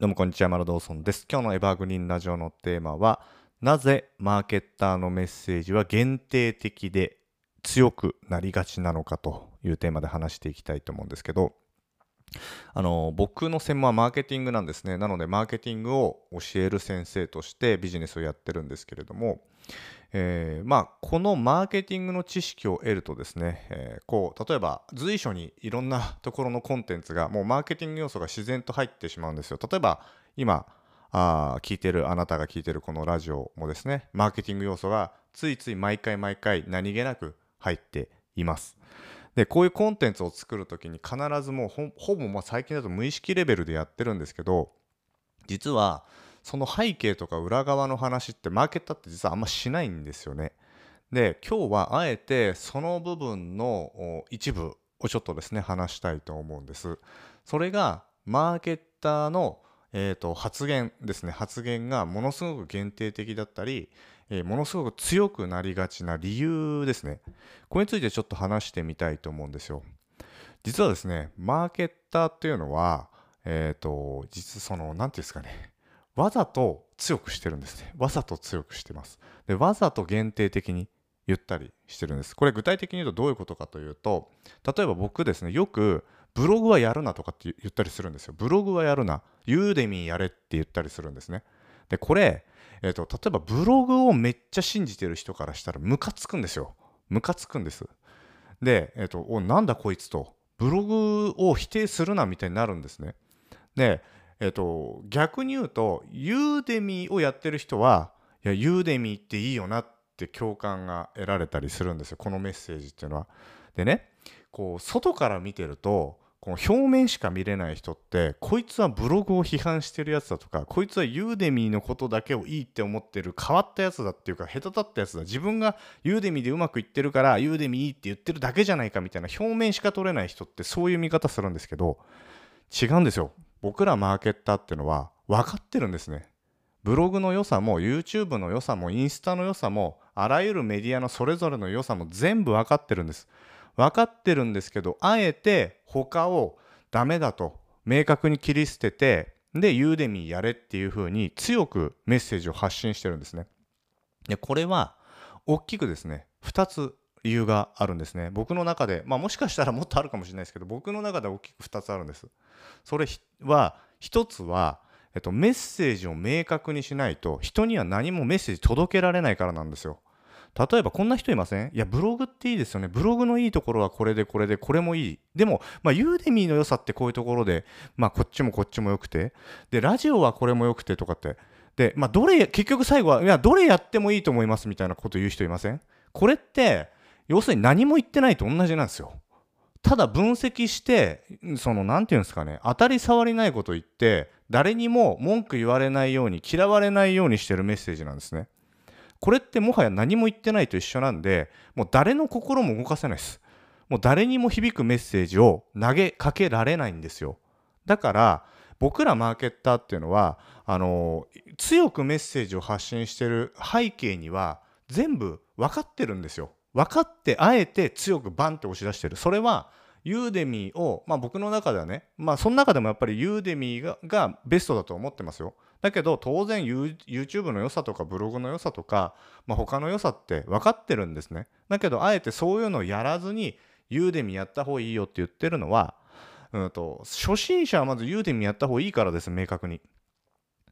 どうもこんにちは、マルドーソンです。今日のエバーグリーンラジオのテーマは、なぜマーケッターのメッセージは限定的で強くなりがちなのかというテーマで話していきたいと思うんですけど、あの僕の専門はマーケティングなんですね。なので、マーケティングを教える先生としてビジネスをやってるんですけれども、えー、まあ、このマーケティングの知識を得るとですね、えー、こう例えば随所にいろんなところのコンテンツがもうマーケティング要素が自然と入ってしまうんですよ。例えば今あ聞いてるあなたが聞いてるこのラジオもですねマーケティング要素がついつい毎回毎回何気なく入っています。でこういうコンテンツを作る時に必ずもうほぼま最近だと無意識レベルでやってるんですけど実はその背景とか裏側の話ってマーケットって実はあんましないんですよね。で今日はあえてその部分の一部をちょっとですね話したいと思うんです。それがマーケッターの、えーと、発言ですね発言がものすごく限定的だったり、えー、ものすごく強くなりがちな理由ですねこれについてちょっと話してみたいと思うんですよ。実はですねマーケッターっていうのはえっ、ー、と実その何て言うんですかねわざと強くしてるんですね。わざと強くしてます。で、わざと限定的に言ったりしてるんです。これ具体的に言うとどういうことかというと、例えば僕ですね、よくブログはやるなとかって言ったりするんですよ。ブログはやるな。ユーデミーやれって言ったりするんですね。で、これ、えーと、例えばブログをめっちゃ信じてる人からしたらムカつくんですよ。ムカつくんです。で、えっ、ー、と、お、なんだこいつと、ブログを否定するなみたいになるんですね。で、えっと、逆に言うと、ユーデミーをやってる人は、いや、ユーデミーっていいよなって共感が得られたりするんですよ、このメッセージっていうのは。でね、こう、外から見てると、この表面しか見れない人ってこいつはブログを批判してるやつだとかこいつはユーデミーのことだけをいいって思ってる変わったやつだっていうかへたたったやつだ。自分がユーデミーでうまくいってるからユーデミーいいって言ってるだけじゃないかみたいな表面しか取れない人ってそういう見方するんですけど違うんですよ。僕らマーケッターっていうのは分かってるんですね。ブログの良さも YouTube の良さもインスタの良さもあらゆるメディアのそれぞれの良さも全部分かってるんです。分かってるんですけどあえて他をダメだと明確に切り捨ててでユーデミーやれっていうふうに強くメッセージを発信してるんですね。でこれは大きくですね2つ理由があるんですね。僕の中で、まあ、もしかしたらもっとあるかもしれないですけど僕の中で大きく2つあるんです。それは1つは、えっと、メッセージを明確にしないと人には何もメッセージ届けられないからなんですよ。例えばこんな人いません？いやブログっていいですよね。ブログのいいところはこれでこれでこれもいい。でも、まあ、ユーデミーの良さってこういうところで、まあ、こっちもこっちも良くて。でラジオはこれも良くてとかって。で、まあ、どれ結局最後はいやどれやってもいいと思いますみたいなこと言う人いません？これって要するに何も言ってないと同じなんですよ。ただ分析してその何て言うんですかね当たり障りないこと言って誰にも文句言われないように嫌われないようにしてるメッセージなんですね。これってもはや何も言ってないと一緒なんでもう誰の心も動かせないです。もう誰にも響くメッセージを投げかけられないんですよ。だから僕らマーケッターっていうのはあの強くメッセージを発信してる背景には全部分かってるんですよ。分かってあえて強くバンって押し出してるそれはユーデミーを、まあ、僕の中ではね、まあ、その中でもやっぱりユーデミーががベストだと思ってますよ。だけど当然 YouTube の良さとかブログの良さとか、まあ、他の良さって分かってるんですね。だけどあえてそういうのをやらずにユーデミーやった方がいいよって言ってるのは、うんと、初心者はまずユーデミーやった方がいいからです明確に。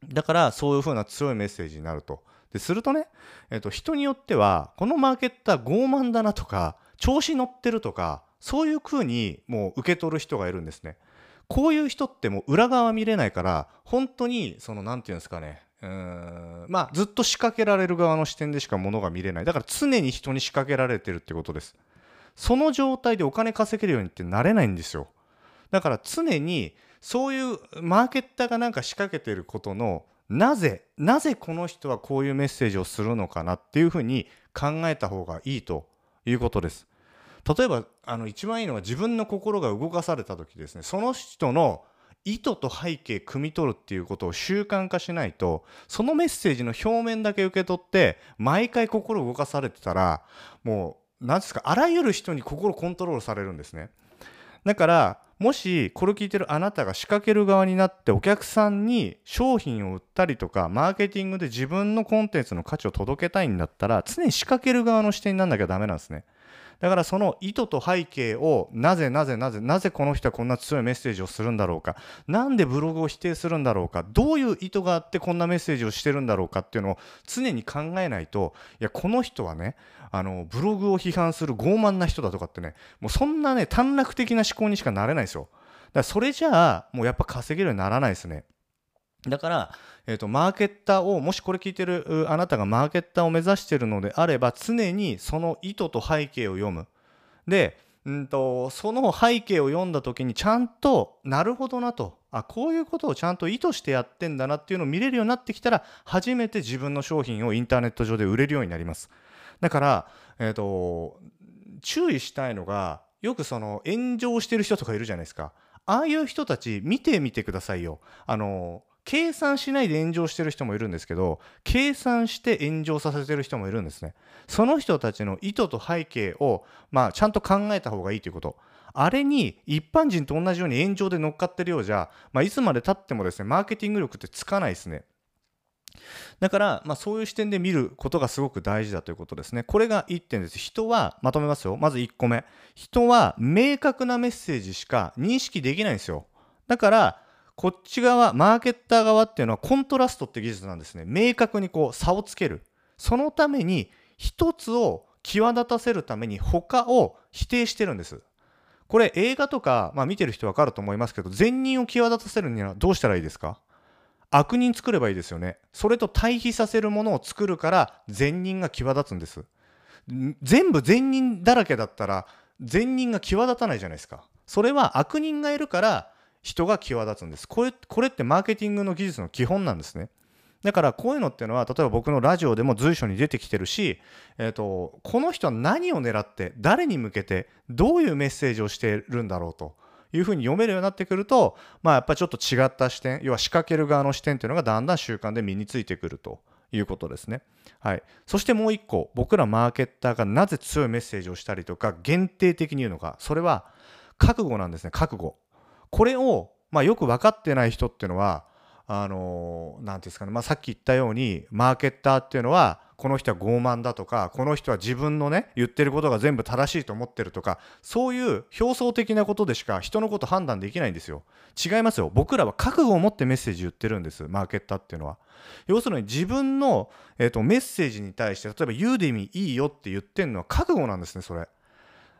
だからそういう風な強いメッセージになると。でするとね、えー、と人によってはこのマーケッター傲慢だなとか調子乗ってるとかそういう風にもう受け取る人がいるんですね。こういう人ってもう裏側見れないから本当にその何て言うんですかねうんまあずっと仕掛けられる側の視点でしかものが見れない。だから常に人に仕掛けられてるってことです。その状態でお金稼げるようにってなれないんですよ。だから常にそういうマーケッターがなんか仕掛けてることのなぜなぜこの人はこういうメッセージをするのかなっていうふうに考えた方がいいということです。例えばあの一番いいのは自分の心が動かされた時ですねその人の意図と背景汲み取るっていうことを習慣化しないとそのメッセージの表面だけ受け取って毎回心動かされてたらもう何ですかあらゆる人に心コントロールされるんですね。だからもしこれを聞いてるあなたが仕掛ける側になってお客さんに商品を売ったりとかマーケティングで自分のコンテンツの価値を届けたいんだったら常に仕掛ける側の視点になんなきゃダメなんですね。だからその意図と背景をなぜなぜなぜなぜこの人はこんな強いメッセージをするんだろうか。なんでブログを否定するんだろうか。どういう意図があってこんなメッセージをしてるんだろうかっていうのを常に考えないといやこの人はねあのブログを批判する傲慢な人だとかってねもうそんなね短絡的な思考にしかなれないですよ。だからそれじゃあもうやっぱ稼げるようにならないですね。だから、えーと、マーケッターをもしこれ聞いてるあなたがマーケッターを目指してるのであれば常にその意図と背景を読む。で、うんと、その背景を読んだ時にちゃんとなるほどなと。あこういうことをちゃんと意図してやってんだなっていうのを見れるようになってきたら初めて自分の商品をインターネット上で売れるようになります。だから、えーと注意したいのがよくその炎上してる人とかいるじゃないですか。ああいう人たち見てみてくださいよ。あの計算しないで炎上してる人もいるんですけど計算して炎上させてる人もいるんですねその人たちの意図と背景を、まあ、ちゃんと考えた方がいいということあれに一般人と同じように炎上で乗っかってるようじゃ、まあ、いつまでたってもですねマーケティング力ってつかないですねだから、まあ、そういう視点で見ることがすごく大事だということですね。これが1点です。人は、まとめますよ。まず1個目。人は明確なメッセージしか認識できないんですよ。だから、こっち側、マーケッター側っていうのはコントラストって技術なんですね。明確にこう差をつける。そのために一つを際立たせるために他を否定してるんです。これ映画とか、まあ、見てる人わかると思いますけど、善人を際立たせるにはどうしたらいいですか？悪人作ればいいですよね。それと対比させるものを作るから善人が際立つんです。全部善人だらけだったら善人が際立たないじゃないですか。それは悪人がいるから人が際立つんです。これこれってマーケティングの技術の基本なんですね。だからこういうのっていうのは例えば僕のラジオでも随所に出てきてるし、えーと、この人は何を狙って誰に向けてどういうメッセージをしているんだろうというふうに読めるようになってくると、まあ、やっぱりちょっと違った視点要は仕掛ける側の視点っていうのがだんだん習慣で身についてくるということですね。はい、そしてもう一個僕らマーケッターがなぜ強いメッセージをしたりとか限定的に言うのかそれは覚悟なんですね覚悟。これを、まあ、よく分かってない人っていうのはあの何ていうんですかね、まあ、さっき言ったようにマーケッターっていうのはこの人は傲慢だとかこの人は自分のね言ってることが全部正しいと思ってるとかそういう表層的なことでしか人のこと判断できないんですよ。違いますよ。僕らは覚悟を持ってメッセージ言ってるんですマーケッターっていうのは。要するに自分の、えーと、メッセージに対して例えばユーデミいいよって言ってるのは覚悟なんですねそれ。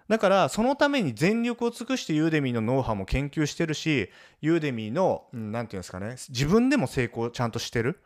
だからそのために全力を尽くしてユーデミーのノウハウも研究してるしユーデミーの何て言うんですかね自分でも成功ちゃんとしてる。だか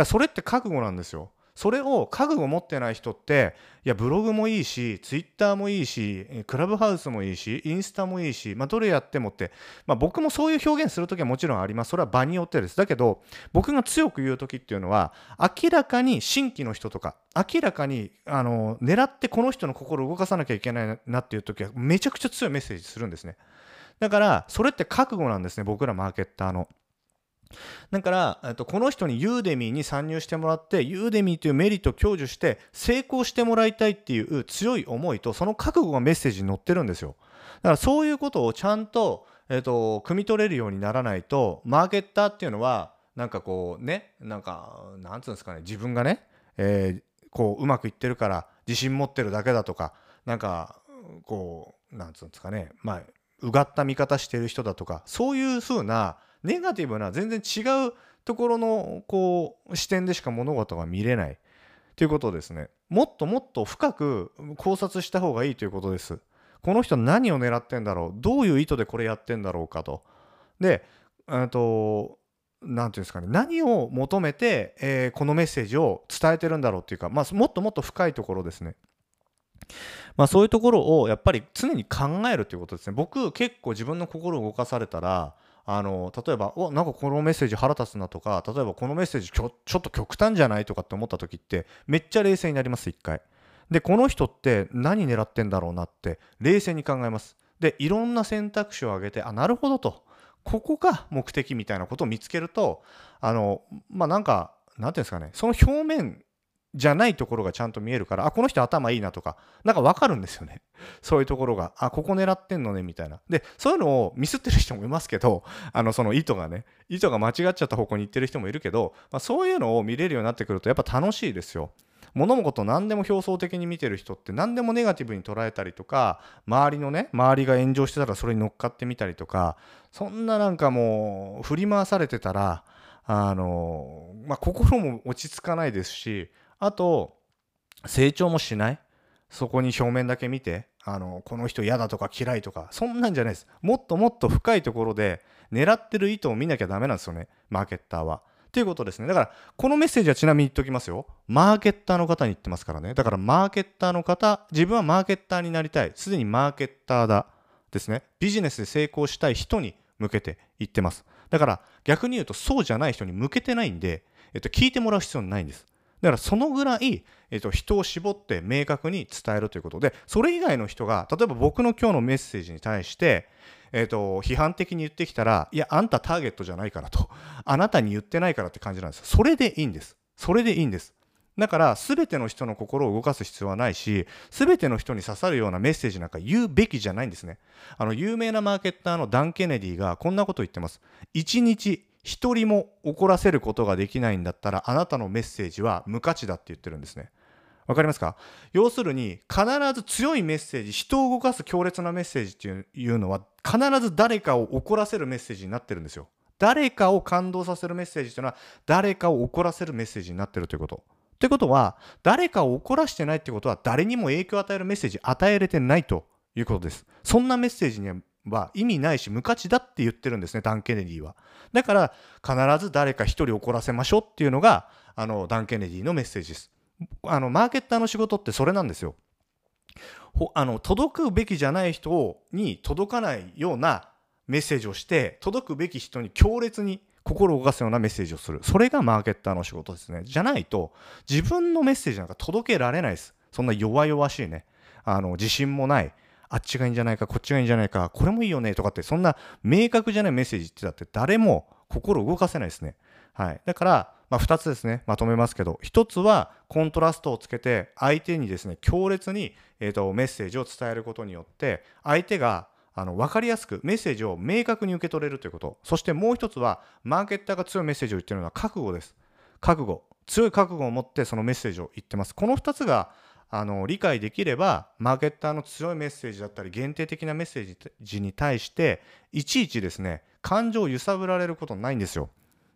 らそれって覚悟なんですよ。それを覚悟を持ってない人っていやブログもいいしツイッターもいいしクラブハウスもいいしインスタもいいし、まあ、どれやってもって、まあ、僕もそういう表現する時はもちろんあります。それは場によってです。だけど僕が強く言う時っていうのは明らかに新規の人とか明らかにあの狙ってこの人の心を動かさなきゃいけないなっていう時はめちゃくちゃ強いメッセージするんですね。だからそれって覚悟なんですね僕らマーケッターの。だから、えっと、この人にユーデミーに参入してもらってユーデミーというメリットを享受して成功してもらいたいっていう強い思いとその覚悟がメッセージに載ってるんですよ。だからそういうことをちゃんと、えっと、汲み取れるようにならないとマーケッターっていうのはなんかこうねなんかなんつうんですかね自分がね、えー、こううまくいってるから自信持ってるだけだとかなんかこうなんつうんですかねまあうがった見方してる人だとかそういう風なネガティブな全然違うところのこう視点でしか物事が見れないということですね。もっともっと深く考察した方がいいということです。この人何を狙ってんだろう。どういう意図でこれやってんだろうかと。で何て言うんですかね。何を求めて、えー、このメッセージを伝えてるんだろうっていうか、まあ、もっともっと深いところですね。まあ、そういうところをやっぱり常に考えるということですね。僕結構自分の心を動かされたらあの例えばおなんかこのメッセージ腹立つなとか例えばこのメッセージちょちょっと極端じゃないとかって思った時ってめっちゃ冷静になります一回。でこの人って何狙ってんだろうなって冷静に考えます。でいろんな選択肢を挙げてあなるほどと。ここが目的みたいなことを見つけるとあのまあなんかなんていうんですかねその表面じゃないところがちゃんと見えるから、あ、この人頭いいなとか、なんかわかるんですよね。そういうところが、あ、ここ狙ってんのね、みたいな。で、そういうのをミスってる人もいますけど、あの、その意図がね、意図が間違っちゃった方向に行ってる人もいるけど、まあ、そういうのを見れるようになってくると、やっぱ楽しいですよ。物事何でも表層的に見てる人って何でもネガティブに捉えたりとか周りのね周りが炎上してたらそれに乗っかってみたりとかそんななんかもう振り回されてたらあの、まあ、心も落ち着かないですしあと成長もしないそこに表面だけ見てあのこの人嫌だとか嫌いとかそんなんじゃないですもっともっと深いところで狙ってる意図を見なきゃダメなんですよねマーケッターは。ということですね。だから、このメッセージはちなみに言っておきますよ。マーケッターの方に言ってますからね。だから、マーケッターの方、自分はマーケッターになりたい。すでにマーケッターだ。ですね。ビジネスで成功したい人に向けて言ってます。だから、逆に言うと、そうじゃない人に向けてないんで、えっと、聞いてもらう必要ないんです。だからそのぐらい、えっと、人を絞って明確に伝えるということで、それ以外の人が、例えば僕の今日のメッセージに対して、えーと、批判的に言ってきたら、いや、あんたターゲットじゃないからと、あなたに言ってないからって感じなんです。それでいいんです。それでいいんです。だから、すべての人の心を動かす必要はないし、すべての人に刺さるようなメッセージなんか言うべきじゃないんですね。あの、有名なマーケッターのダン・ケネディがこんなこと言ってます。1日1人も怒らせることができないんだったら、あなたのメッセージは無価値だって言ってるんですね。わかりますか？要するに、必ず強いメッセージ、人を動かす強烈なメッセージっていうのは、必ず誰かを怒らせるメッセージになってるんですよ。誰かを感動させるメッセージというのは、誰かを怒らせるメッセージになってるということ。ということは、誰かを怒らしてないってことは、誰にも影響を与えるメッセージ与えれてないということです。そんなメッセージにはは意味ないし無価値だって言ってるんですね、ダン・ケネディは。だから、必ず誰か一人怒らせましょうっていうのが、あの、ダン・ケネディのメッセージです。あのマーケッターの仕事ってそれなんですよ。あの届くべきじゃない人に届かないようなメッセージをして届くべき人に強烈に心を動かすようなメッセージをするそれがマーケッターの仕事ですねじゃないと自分のメッセージなんか届けられないですそんな弱々しいねあの自信もないあっちがいいんじゃないかこっちがいいんじゃないかこれもいいよねとかってそんな明確じゃないメッセージってだって誰も心動かせないですねはいだからまあ、2つですね、まとめますけど、1つはコントラストをつけて、相手にですね、強烈に、えーと、メッセージを伝えることによって、相手があの分かりやすくメッセージを明確に受け取れるということ。そしてもう1つは、マーケッターが強いメッセージを言ってるのは覚悟です。覚悟。強い覚悟を持ってそのメッセージを言ってます。この2つがあの理解できれば、マーケッターの強いメッセージだったり、限定的なメッセージに対して、いちいちですね、感情を揺さぶられることないんですよ。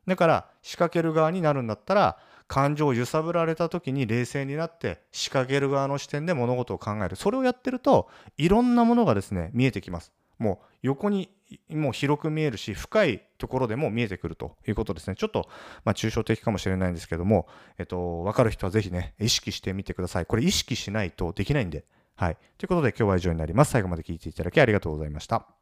だから仕掛ける側になるんだったら感情を揺さぶられた時に冷静になって仕掛ける側の視点で物事を考えるそれをやってるといろんなものがですね見えてきますもう横にもう広く見えるし深いところでも見えてくるということですね。ちょっとまあ抽象的かもしれないんですけどもえっとわかる人はぜひね意識してみてください。これ意識しないとできないんで。はい。ということで今日は以上になります。最後まで聴いていただきありがとうございました。